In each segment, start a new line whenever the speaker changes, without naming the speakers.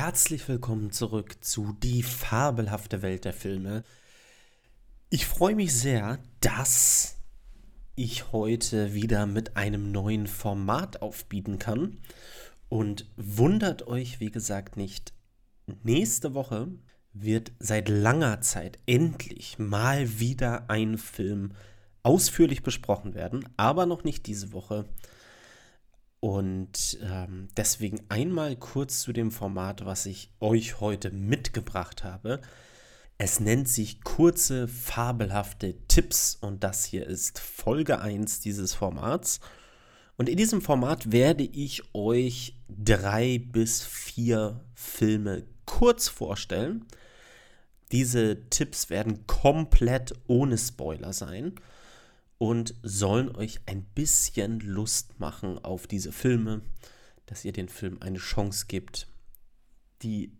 herzlich willkommen zurück zu Die fabelhafte Welt der Filme. Ich freue mich sehr, dass ich heute wieder mit einem neuen Format aufbieten kann. Und wundert euch, wie gesagt, nicht. Nächste Woche wird seit langer Zeit endlich mal wieder ein Film ausführlich besprochen werden, aber noch nicht diese Woche. Und ähm, deswegen einmal kurz zu dem Format, was ich euch heute mitgebracht habe. Es nennt sich kurze, fabelhafte Tipps und das hier ist Folge 1 dieses Formats. Und in diesem Format werde ich euch drei bis vier Filme kurz vorstellen. Diese Tipps werden komplett ohne Spoiler sein und sollen euch ein bisschen Lust machen auf diese Filme, dass ihr den Film eine Chance gibt, die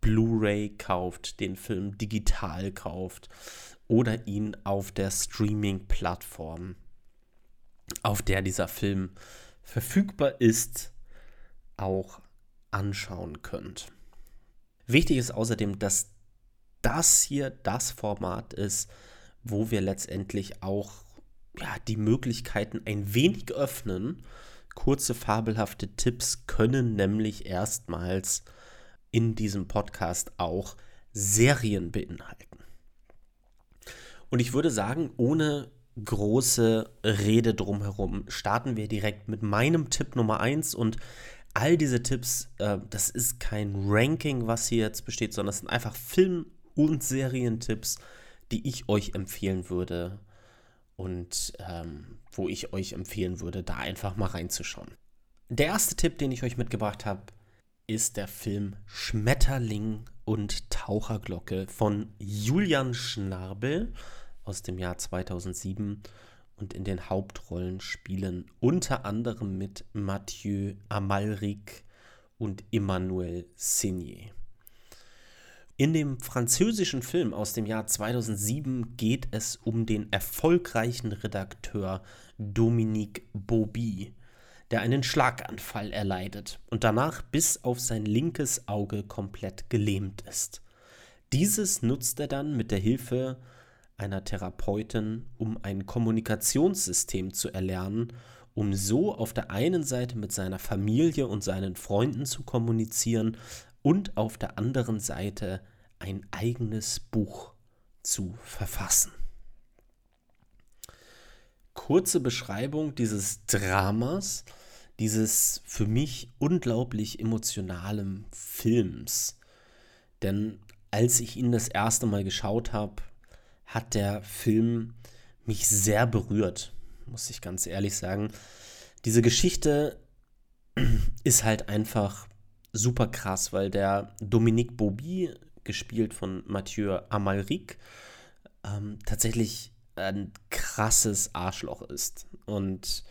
Blu-ray kauft, den Film digital kauft oder ihn auf der Streaming-Plattform, auf der dieser Film verfügbar ist, auch anschauen könnt. Wichtig ist außerdem, dass das hier das Format ist, wo wir letztendlich auch ja, die Möglichkeiten ein wenig öffnen. Kurze fabelhafte Tipps können nämlich erstmals in diesem Podcast auch Serien beinhalten. Und ich würde sagen, ohne große Rede drumherum starten wir direkt mit meinem Tipp Nummer 1 und all diese Tipps, äh, das ist kein Ranking, was hier jetzt besteht, sondern es sind einfach Film- und Serientipps, die ich euch empfehlen würde, und ähm, wo ich euch empfehlen würde, da einfach mal reinzuschauen. Der erste Tipp, den ich euch mitgebracht habe, ist der Film Schmetterling und Taucherglocke von Julian Schnabel aus dem Jahr 2007 und in den Hauptrollen spielen unter anderem mit Mathieu Amalric und Emmanuel Signé. In dem französischen Film aus dem Jahr 2007 geht es um den erfolgreichen Redakteur Dominique Bobby, der einen Schlaganfall erleidet und danach bis auf sein linkes Auge komplett gelähmt ist. Dieses nutzt er dann mit der Hilfe einer Therapeutin, um ein Kommunikationssystem zu erlernen, um so auf der einen Seite mit seiner Familie und seinen Freunden zu kommunizieren und auf der anderen Seite ein eigenes Buch zu verfassen. Kurze Beschreibung dieses Dramas, dieses für mich unglaublich emotionalen Films. Denn als ich ihn das erste Mal geschaut habe, hat der Film mich sehr berührt, muss ich ganz ehrlich sagen. Diese Geschichte ist halt einfach super krass, weil der Dominique Bobby, gespielt von Mathieu Amalric, ähm, tatsächlich ein krasses Arschloch ist. Und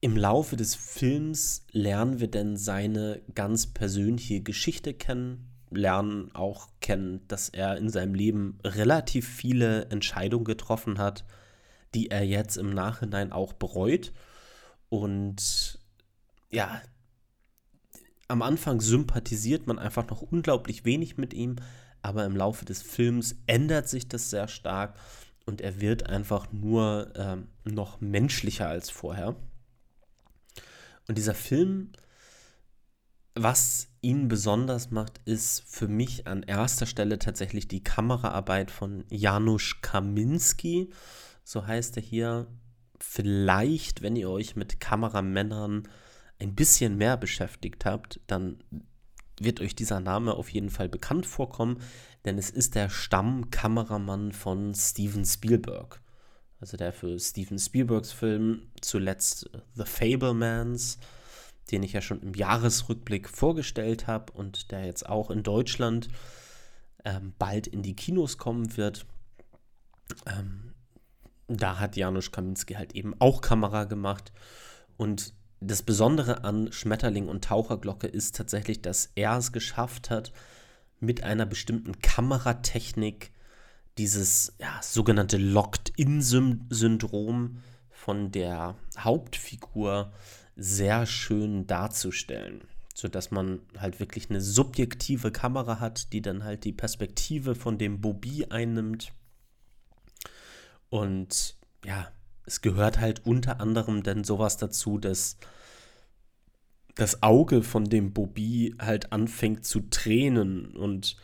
im Laufe des Films lernen wir denn seine ganz persönliche Geschichte kennen, lernen auch kennen, dass er in seinem Leben relativ viele Entscheidungen getroffen hat, die er jetzt im Nachhinein auch bereut. Und ja, am Anfang sympathisiert man einfach noch unglaublich wenig mit ihm, aber im Laufe des Films ändert sich das sehr stark und er wird einfach nur ähm, noch menschlicher als vorher. Und dieser Film, was ihn besonders macht, ist für mich an erster Stelle tatsächlich die Kameraarbeit von Janusz Kaminski. So heißt er hier. Vielleicht, wenn ihr euch mit Kameramännern ein bisschen mehr beschäftigt habt, dann wird euch dieser Name auf jeden Fall bekannt vorkommen, denn es ist der Stammkameramann von Steven Spielberg. Also der für Steven Spielbergs Film zuletzt The Fablemans, den ich ja schon im Jahresrückblick vorgestellt habe und der jetzt auch in Deutschland ähm, bald in die Kinos kommen wird. Ähm, da hat Janusz Kaminski halt eben auch Kamera gemacht und das Besondere an Schmetterling und Taucherglocke ist tatsächlich, dass er es geschafft hat, mit einer bestimmten Kameratechnik dieses ja, sogenannte Locked-In-Syndrom von der Hauptfigur sehr schön darzustellen. sodass man halt wirklich eine subjektive Kamera hat, die dann halt die Perspektive von dem Bobby einnimmt. Und ja, es gehört halt unter anderem dann sowas dazu, dass das Auge von dem Bobby halt anfängt zu tränen und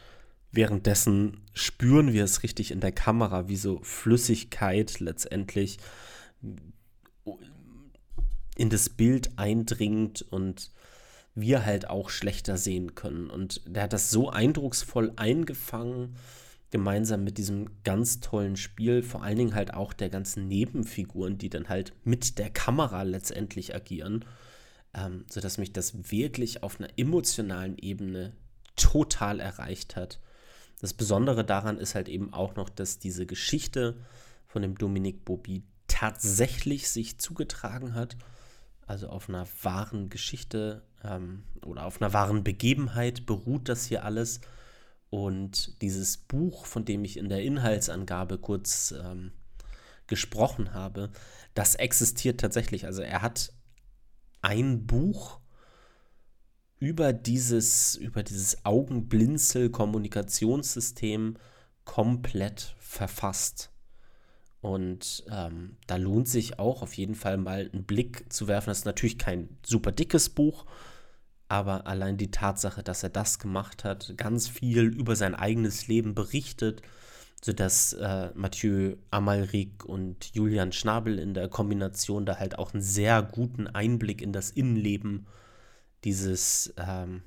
währenddessen spüren wir es richtig in der Kamera, wie so Flüssigkeit letztendlich in das Bild eindringt und wir halt auch schlechter sehen können. Und der hat das so eindrucksvoll eingefangen gemeinsam mit diesem ganz tollen Spiel, vor allen Dingen halt auch der ganzen Nebenfiguren, die dann halt mit der Kamera letztendlich agieren, ähm, sodass mich das wirklich auf einer emotionalen Ebene total erreicht hat. Das Besondere daran ist halt eben auch noch, dass diese Geschichte von dem Dominik Bobby tatsächlich sich zugetragen hat, also auf einer wahren Geschichte ähm, oder auf einer wahren Begebenheit beruht das hier alles. Und dieses Buch, von dem ich in der Inhaltsangabe kurz ähm, gesprochen habe, das existiert tatsächlich. Also er hat ein Buch über dieses, über dieses Augenblinzel-Kommunikationssystem komplett verfasst. Und ähm, da lohnt sich auch auf jeden Fall mal einen Blick zu werfen. Das ist natürlich kein super dickes Buch, aber allein die Tatsache, dass er das gemacht hat, ganz viel über sein eigenes Leben berichtet, sodass äh, Mathieu Amalric und Julian Schnabel in der Kombination da halt auch einen sehr guten Einblick in das Innenleben dieses ähm,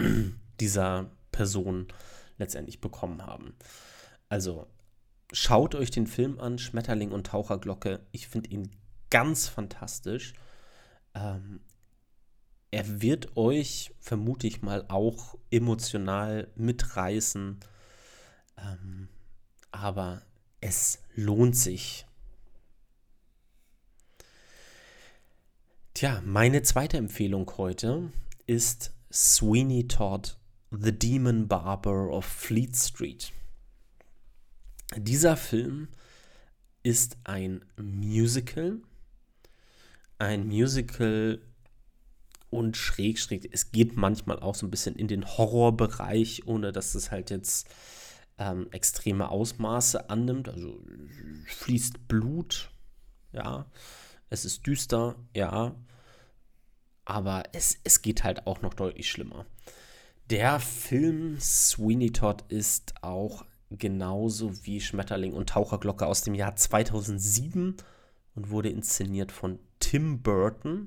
dieser Person letztendlich bekommen haben. Also schaut euch den Film an, Schmetterling und Taucherglocke. Ich finde ihn ganz fantastisch. Ähm, er wird euch, vermute ich mal, auch emotional mitreißen. Ähm, aber es lohnt sich. Tja, meine zweite Empfehlung heute ist Sweeney Todd, The Demon Barber of Fleet Street. Dieser Film ist ein Musical. Ein Musical und schräg, schräg. Es geht manchmal auch so ein bisschen in den Horrorbereich, ohne dass es halt jetzt ähm, extreme Ausmaße annimmt. Also fließt Blut, ja. Es ist düster, ja. Aber es, es geht halt auch noch deutlich schlimmer. Der Film Sweeney Todd ist auch genauso wie Schmetterling und Taucherglocke aus dem Jahr 2007 und wurde inszeniert von Tim Burton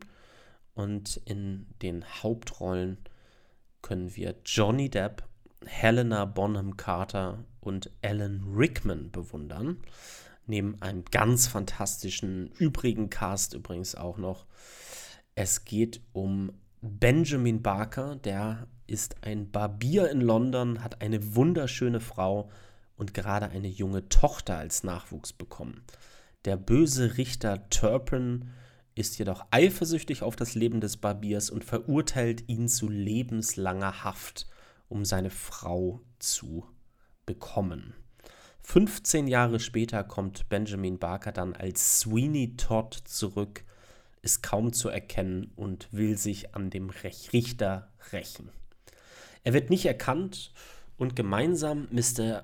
und in den Hauptrollen können wir Johnny Depp, Helena Bonham Carter und Alan Rickman bewundern. Neben einem ganz fantastischen übrigen Cast übrigens auch noch. Es geht um Benjamin Barker, der ist ein Barbier in London, hat eine wunderschöne Frau und gerade eine junge Tochter als Nachwuchs bekommen. Der böse Richter Turpin ist jedoch eifersüchtig auf das Leben des Barbiers und verurteilt ihn zu lebenslanger Haft, um seine Frau zu bekommen. 15 Jahre später kommt Benjamin Barker dann als Sweeney Todd zurück, ist kaum zu erkennen und will sich an dem Richter rächen. Er wird nicht erkannt und gemeinsam, Mr.,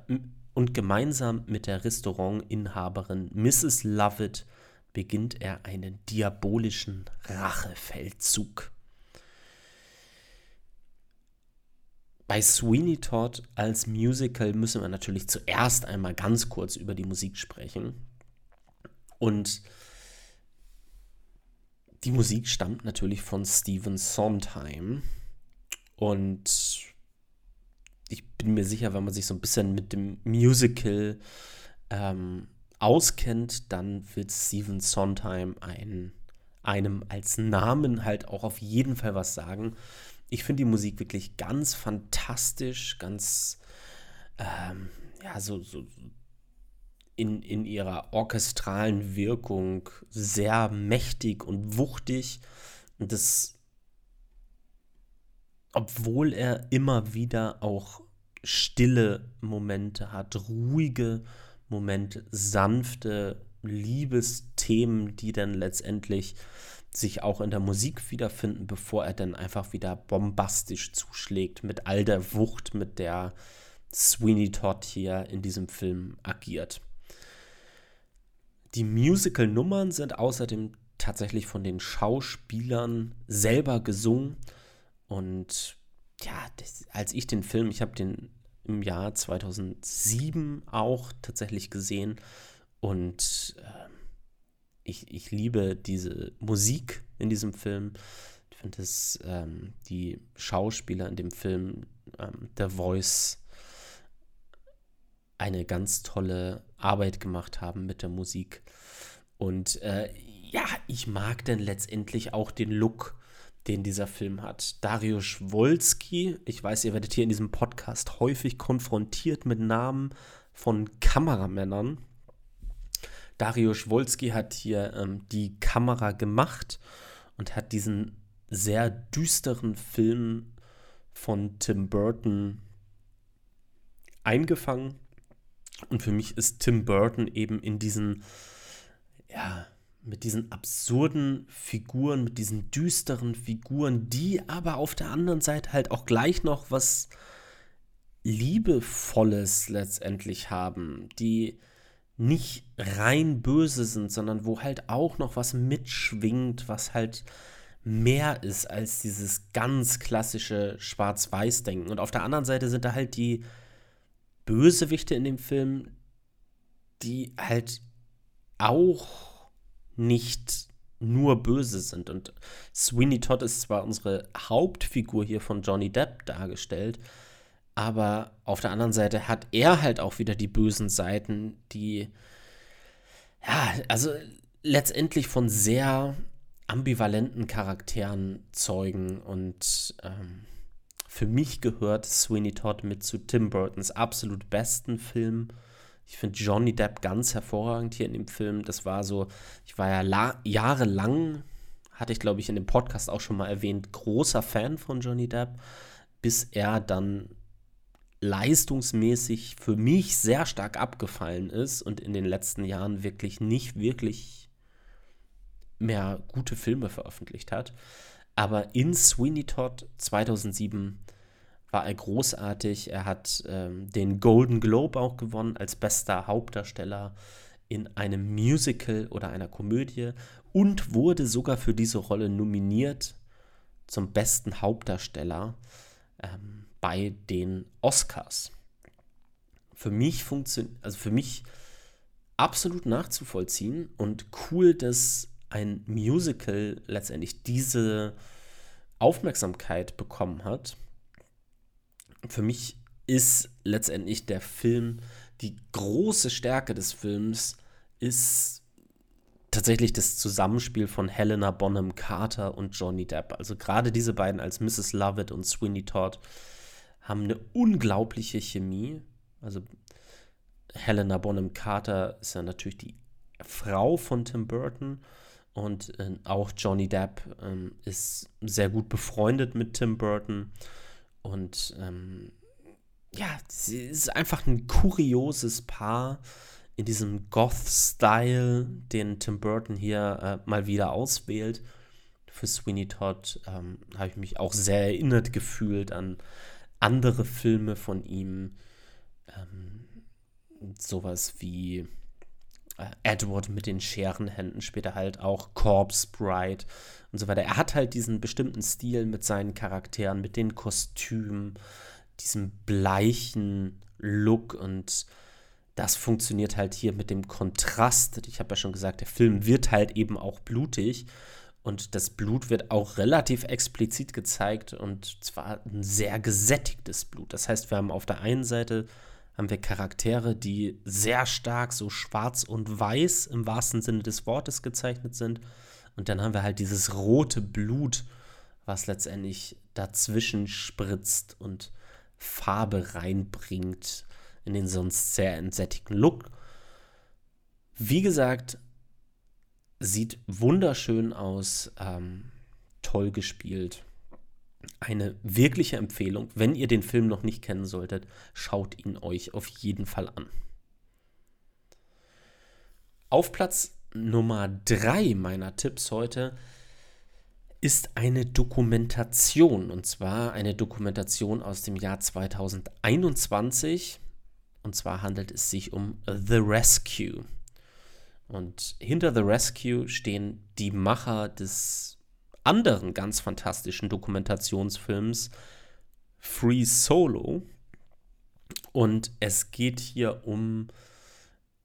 und gemeinsam mit der Restaurantinhaberin Mrs. Lovett beginnt er einen diabolischen Rachefeldzug. Bei Sweeney Todd als Musical müssen wir natürlich zuerst einmal ganz kurz über die Musik sprechen. Und die Musik stammt natürlich von Stephen Sondheim. Und ich bin mir sicher, wenn man sich so ein bisschen mit dem Musical ähm, auskennt, dann wird Stephen Sondheim ein, einem als Namen halt auch auf jeden Fall was sagen. Ich finde die Musik wirklich ganz fantastisch, ganz, ähm, ja, so, so in, in ihrer orchestralen Wirkung sehr mächtig und wuchtig. Und das, obwohl er immer wieder auch stille Momente hat, ruhige Momente, Moment sanfte Liebesthemen, die dann letztendlich sich auch in der Musik wiederfinden, bevor er dann einfach wieder bombastisch zuschlägt mit all der Wucht, mit der Sweeney Todd hier in diesem Film agiert. Die Musical-Nummern sind außerdem tatsächlich von den Schauspielern selber gesungen. Und ja, das, als ich den Film, ich habe den im Jahr 2007 auch tatsächlich gesehen und äh, ich, ich liebe diese Musik in diesem Film. Ich finde, dass ähm, die Schauspieler in dem Film ähm, The Voice eine ganz tolle Arbeit gemacht haben mit der Musik. Und äh, ja, ich mag dann letztendlich auch den Look, den dieser Film hat. Dariusz Wolski, ich weiß, ihr werdet hier in diesem Podcast häufig konfrontiert mit Namen von Kameramännern. Dariusz Wolski hat hier ähm, die Kamera gemacht und hat diesen sehr düsteren Film von Tim Burton eingefangen. Und für mich ist Tim Burton eben in diesen, ja, mit diesen absurden Figuren, mit diesen düsteren Figuren, die aber auf der anderen Seite halt auch gleich noch was Liebevolles letztendlich haben, die nicht rein böse sind, sondern wo halt auch noch was mitschwingt, was halt mehr ist als dieses ganz klassische Schwarz-Weiß-Denken. Und auf der anderen Seite sind da halt die Bösewichte in dem Film, die halt auch nicht nur böse sind. Und Sweeney Todd ist zwar unsere Hauptfigur hier von Johnny Depp dargestellt, aber auf der anderen Seite hat er halt auch wieder die bösen Seiten, die, ja, also letztendlich von sehr ambivalenten Charakteren zeugen. Und ähm, für mich gehört Sweeney Todd mit zu Tim Burtons absolut besten Film. Ich finde Johnny Depp ganz hervorragend hier in dem Film. Das war so, ich war ja jahrelang, hatte ich glaube ich in dem Podcast auch schon mal erwähnt, großer Fan von Johnny Depp, bis er dann leistungsmäßig für mich sehr stark abgefallen ist und in den letzten Jahren wirklich nicht wirklich mehr gute Filme veröffentlicht hat. Aber in Sweeney Todd 2007 war er großartig. Er hat ähm, den Golden Globe auch gewonnen als bester Hauptdarsteller in einem Musical oder einer Komödie und wurde sogar für diese Rolle nominiert zum besten Hauptdarsteller. Ähm, bei den Oscars. Für mich funktioniert, also für mich absolut nachzuvollziehen und cool, dass ein Musical letztendlich diese Aufmerksamkeit bekommen hat. Für mich ist letztendlich der Film, die große Stärke des Films ist tatsächlich das Zusammenspiel von Helena Bonham Carter und Johnny Depp. Also gerade diese beiden als Mrs. Lovett und Sweeney Todd haben eine unglaubliche Chemie. Also Helena Bonham Carter ist ja natürlich die Frau von Tim Burton und äh, auch Johnny Depp ähm, ist sehr gut befreundet mit Tim Burton und ähm, ja, sie ist einfach ein kurioses Paar in diesem Goth-Style, den Tim Burton hier äh, mal wieder auswählt. Für Sweeney Todd ähm, habe ich mich auch sehr erinnert gefühlt an andere Filme von ihm, ähm, sowas wie Edward mit den Scherenhänden, später halt auch Corpse Bride und so weiter. Er hat halt diesen bestimmten Stil mit seinen Charakteren, mit den Kostümen, diesem bleichen Look und das funktioniert halt hier mit dem Kontrast. Ich habe ja schon gesagt, der Film wird halt eben auch blutig und das Blut wird auch relativ explizit gezeigt und zwar ein sehr gesättigtes Blut. Das heißt, wir haben auf der einen Seite haben wir Charaktere, die sehr stark so schwarz und weiß im wahrsten Sinne des Wortes gezeichnet sind. Und dann haben wir halt dieses rote Blut, was letztendlich dazwischen spritzt und Farbe reinbringt in den sonst sehr entsättigten Look. Wie gesagt, Sieht wunderschön aus, ähm, toll gespielt. Eine wirkliche Empfehlung. Wenn ihr den Film noch nicht kennen solltet, schaut ihn euch auf jeden Fall an. Auf Platz Nummer 3 meiner Tipps heute ist eine Dokumentation und zwar eine Dokumentation aus dem Jahr 2021 und zwar handelt es sich um The Rescue. Und hinter The Rescue stehen die Macher des anderen ganz fantastischen Dokumentationsfilms Free Solo. Und es geht hier um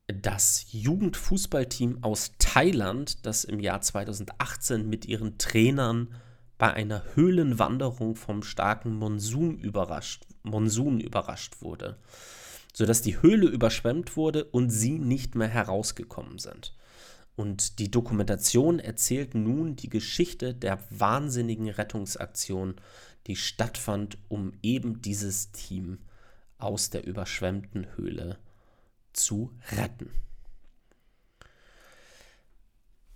das Jugendfußballteam aus Thailand, das im Jahr 2018 mit ihren Trainern bei einer Höhlenwanderung vom starken Monsun überrascht, Monsun überrascht wurde, sodass die Höhle überschwemmt wurde und sie nicht mehr herausgekommen sind. Und die Dokumentation erzählt nun die Geschichte der wahnsinnigen Rettungsaktion, die stattfand, um eben dieses Team aus der überschwemmten Höhle zu retten.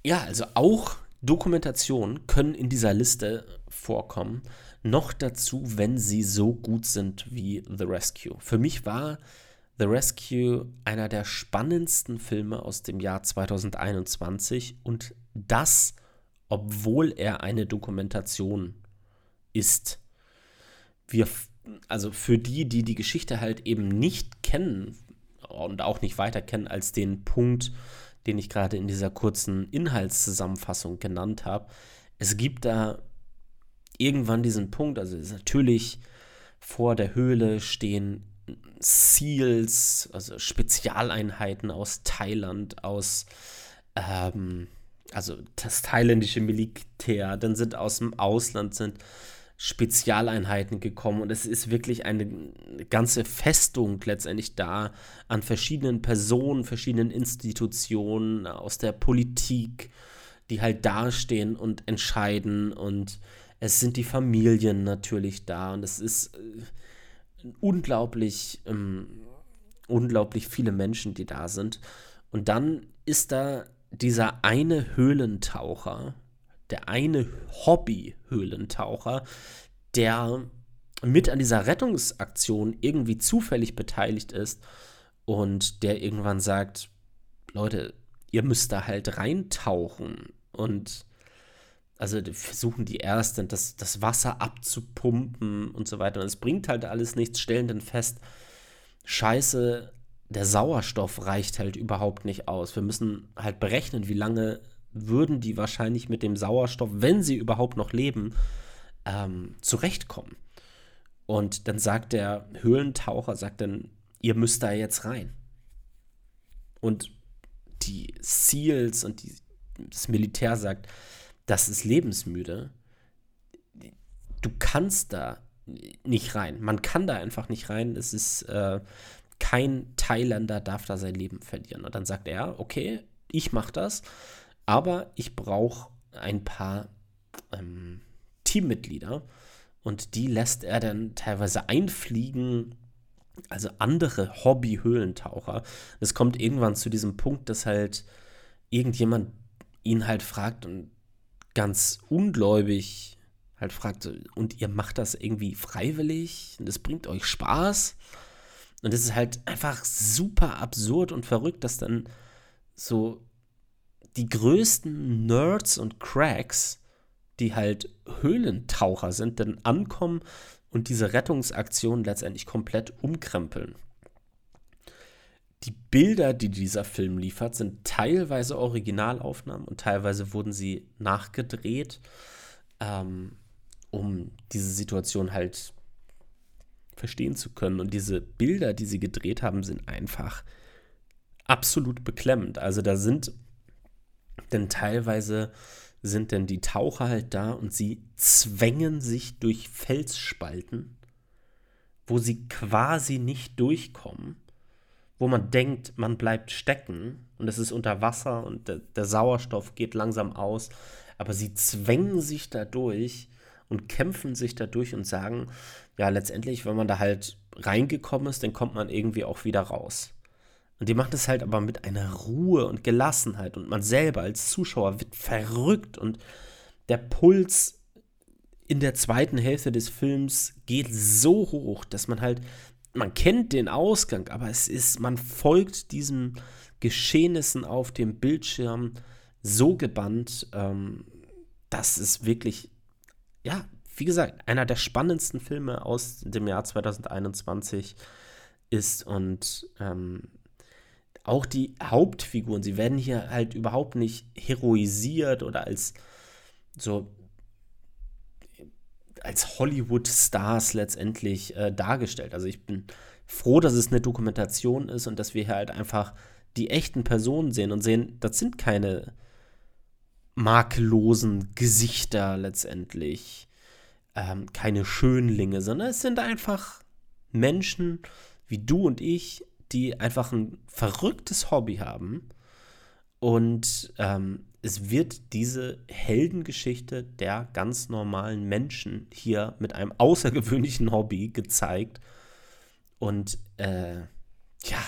Ja, also auch Dokumentationen können in dieser Liste vorkommen. Noch dazu, wenn sie so gut sind wie The Rescue. Für mich war The Rescue einer der spannendsten Filme aus dem Jahr 2021 und das, obwohl er eine Dokumentation ist. Wir, also für die, die die Geschichte halt eben nicht kennen und auch nicht weiter kennen als den Punkt, den ich gerade in dieser kurzen Inhaltszusammenfassung genannt habe. Es gibt da irgendwann diesen Punkt, also natürlich vor der Höhle stehen SEALs, also Spezialeinheiten aus Thailand, aus ähm, also das thailändische Militär, dann sind aus dem Ausland sind Spezialeinheiten gekommen und es ist wirklich eine ganze Festung letztendlich da an verschiedenen Personen, verschiedenen Institutionen aus der Politik, die halt dastehen und entscheiden und es sind die Familien natürlich da und es ist äh, unglaublich, ähm, unglaublich viele Menschen, die da sind. Und dann ist da dieser eine Höhlentaucher, der eine Hobby-Höhlentaucher, der mit an dieser Rettungsaktion irgendwie zufällig beteiligt ist und der irgendwann sagt, Leute, ihr müsst da halt reintauchen und also versuchen die erst das, das Wasser abzupumpen und so weiter. Und es bringt halt alles nichts, stellen dann fest, scheiße, der Sauerstoff reicht halt überhaupt nicht aus. Wir müssen halt berechnen, wie lange würden die wahrscheinlich mit dem Sauerstoff, wenn sie überhaupt noch leben, ähm, zurechtkommen. Und dann sagt der Höhlentaucher, sagt dann, ihr müsst da jetzt rein. Und die Seals und die, das Militär sagt, das ist lebensmüde. Du kannst da nicht rein. Man kann da einfach nicht rein. Es ist äh, kein Thailänder darf da sein Leben verlieren. Und dann sagt er, okay, ich mache das. Aber ich brauche ein paar ähm, Teammitglieder und die lässt er dann teilweise einfliegen, also andere Hobby-Höhlentaucher. Es kommt irgendwann zu diesem Punkt, dass halt irgendjemand ihn halt fragt und ganz ungläubig halt fragt, und ihr macht das irgendwie freiwillig und es bringt euch Spaß. Und es ist halt einfach super absurd und verrückt, dass dann so die größten Nerds und Cracks, die halt Höhlentaucher sind, dann ankommen und diese Rettungsaktion letztendlich komplett umkrempeln. Die Bilder, die dieser Film liefert, sind teilweise Originalaufnahmen und teilweise wurden sie nachgedreht, ähm, um diese Situation halt verstehen zu können. Und diese Bilder, die sie gedreht haben, sind einfach absolut beklemmend. Also da sind denn teilweise sind denn die Taucher halt da und sie zwängen sich durch Felsspalten, wo sie quasi nicht durchkommen, wo man denkt, man bleibt stecken und es ist unter Wasser und der, der Sauerstoff geht langsam aus, aber sie zwängen sich da durch und kämpfen sich dadurch und sagen, ja, letztendlich, wenn man da halt reingekommen ist, dann kommt man irgendwie auch wieder raus. Und die macht es halt aber mit einer Ruhe und Gelassenheit und man selber als Zuschauer wird verrückt und der Puls in der zweiten Hälfte des Films geht so hoch, dass man halt, man kennt den Ausgang, aber es ist, man folgt diesen Geschehnissen auf dem Bildschirm so gebannt, ähm, dass es wirklich ja, wie gesagt, einer der spannendsten Filme aus dem Jahr 2021 ist und ähm, auch die Hauptfiguren, sie werden hier halt überhaupt nicht heroisiert oder als so als Hollywood-Stars letztendlich äh, dargestellt. Also ich bin froh, dass es eine Dokumentation ist und dass wir hier halt einfach die echten Personen sehen und sehen, das sind keine makellosen Gesichter letztendlich, ähm, keine Schönlinge, sondern es sind einfach Menschen wie du und ich, die einfach ein verrücktes Hobby haben und ähm, es wird diese Heldengeschichte der ganz normalen Menschen hier mit einem außergewöhnlichen Hobby gezeigt. Und äh, ja,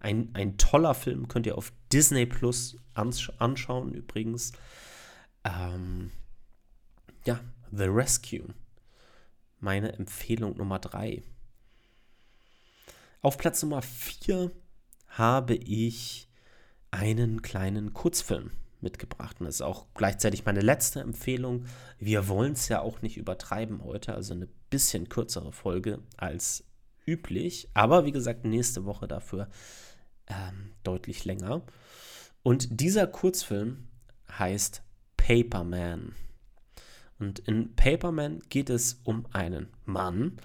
ein, ein toller Film könnt ihr auf Disney Plus ansch anschauen übrigens. Ähm, ja, The Rescue. Meine Empfehlung Nummer 3. Auf Platz Nummer 4 habe ich einen kleinen Kurzfilm mitgebracht. Und das ist auch gleichzeitig meine letzte Empfehlung. Wir wollen es ja auch nicht übertreiben heute, also eine bisschen kürzere Folge als üblich. Aber wie gesagt, nächste Woche dafür ähm, deutlich länger. Und dieser Kurzfilm heißt Paperman. Und in Paperman geht es um einen Mann,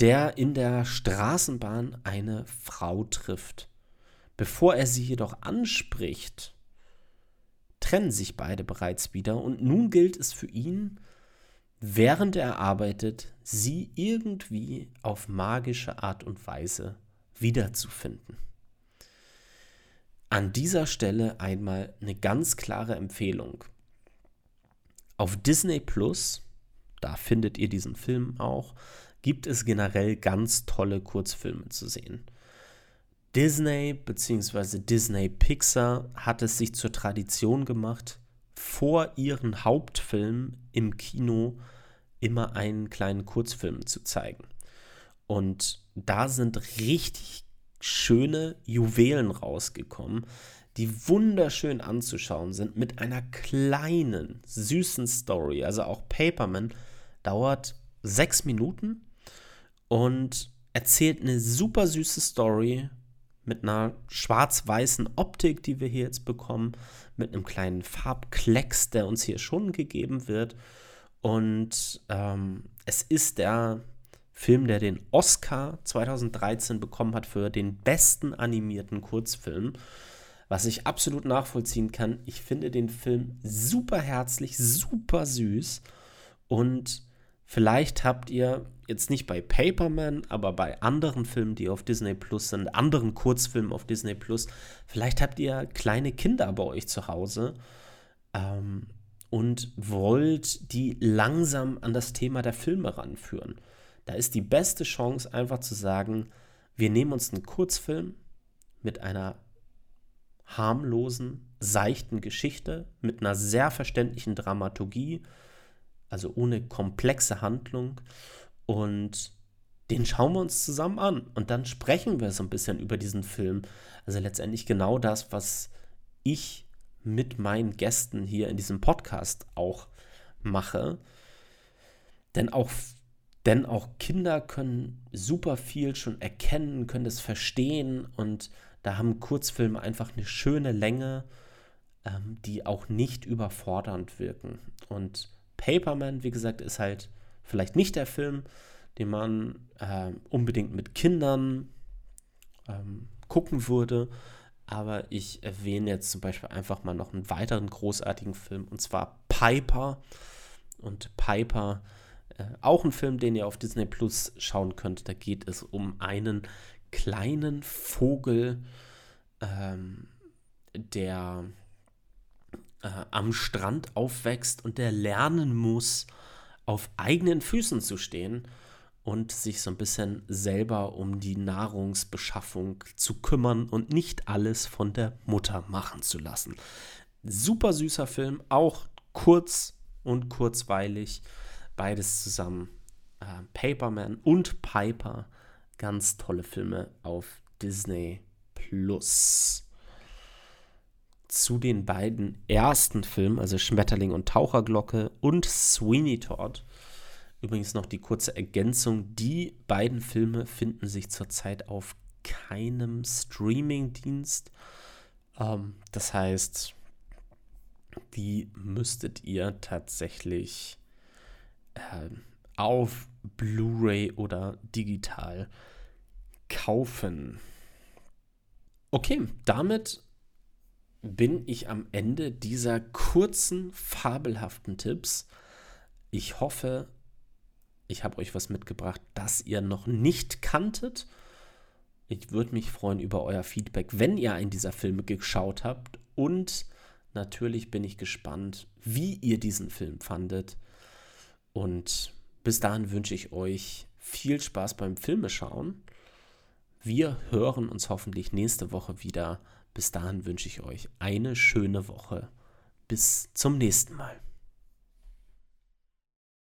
der in der Straßenbahn eine Frau trifft. Bevor er sie jedoch anspricht, trennen sich beide bereits wieder und nun gilt es für ihn, während er arbeitet, sie irgendwie auf magische Art und Weise wiederzufinden. An dieser Stelle einmal eine ganz klare Empfehlung. Auf Disney Plus, da findet ihr diesen Film auch, gibt es generell ganz tolle Kurzfilme zu sehen. Disney bzw. Disney Pixar hat es sich zur Tradition gemacht, vor ihren Hauptfilmen im Kino immer einen kleinen Kurzfilm zu zeigen. Und da sind richtig schöne Juwelen rausgekommen, die wunderschön anzuschauen sind, mit einer kleinen, süßen Story. Also auch Paperman dauert sechs Minuten und erzählt eine super süße Story mit einer schwarz-weißen Optik, die wir hier jetzt bekommen, mit einem kleinen Farbklecks, der uns hier schon gegeben wird. Und ähm, es ist der Film, der den Oscar 2013 bekommen hat für den besten animierten Kurzfilm, was ich absolut nachvollziehen kann. Ich finde den Film super herzlich, super süß und Vielleicht habt ihr jetzt nicht bei Paperman, aber bei anderen Filmen, die auf Disney Plus sind, anderen Kurzfilmen auf Disney Plus, vielleicht habt ihr kleine Kinder bei euch zu Hause ähm, und wollt die langsam an das Thema der Filme ranführen. Da ist die beste Chance, einfach zu sagen, wir nehmen uns einen Kurzfilm mit einer harmlosen, seichten Geschichte, mit einer sehr verständlichen Dramaturgie, also ohne komplexe Handlung. Und den schauen wir uns zusammen an und dann sprechen wir so ein bisschen über diesen Film. Also letztendlich genau das, was ich mit meinen Gästen hier in diesem Podcast auch mache. Denn auch, denn auch Kinder können super viel schon erkennen, können das verstehen und da haben Kurzfilme einfach eine schöne Länge, ähm, die auch nicht überfordernd wirken. Und Paperman, wie gesagt, ist halt vielleicht nicht der Film, den man äh, unbedingt mit Kindern ähm, gucken würde. Aber ich erwähne jetzt zum Beispiel einfach mal noch einen weiteren großartigen Film und zwar Piper. Und Piper, äh, auch ein Film, den ihr auf Disney Plus schauen könnt. Da geht es um einen kleinen Vogel, ähm, der äh, am Strand aufwächst und der lernen muss, auf eigenen Füßen zu stehen und sich so ein bisschen selber um die Nahrungsbeschaffung zu kümmern und nicht alles von der Mutter machen zu lassen. Super süßer Film, auch kurz und kurzweilig, beides zusammen. Äh, Paperman und Piper, ganz tolle Filme auf Disney Plus. Zu den beiden ersten Filmen, also Schmetterling und Taucherglocke und Sweeney Todd. Übrigens noch die kurze Ergänzung, die beiden Filme finden sich zurzeit auf keinem Streaming-Dienst. Ähm, das heißt, die müsstet ihr tatsächlich äh, auf Blu-ray oder digital kaufen. Okay, damit bin ich am Ende dieser kurzen, fabelhaften Tipps. Ich hoffe, ich habe euch was mitgebracht, das ihr noch nicht kanntet. Ich würde mich freuen über euer Feedback, wenn ihr einen dieser Filme geschaut habt. Und natürlich bin ich gespannt, wie ihr diesen Film fandet. Und bis dahin wünsche ich euch viel Spaß beim Filmeschauen. Wir hören uns hoffentlich nächste Woche wieder. Bis dahin wünsche ich euch eine schöne Woche. Bis zum nächsten Mal.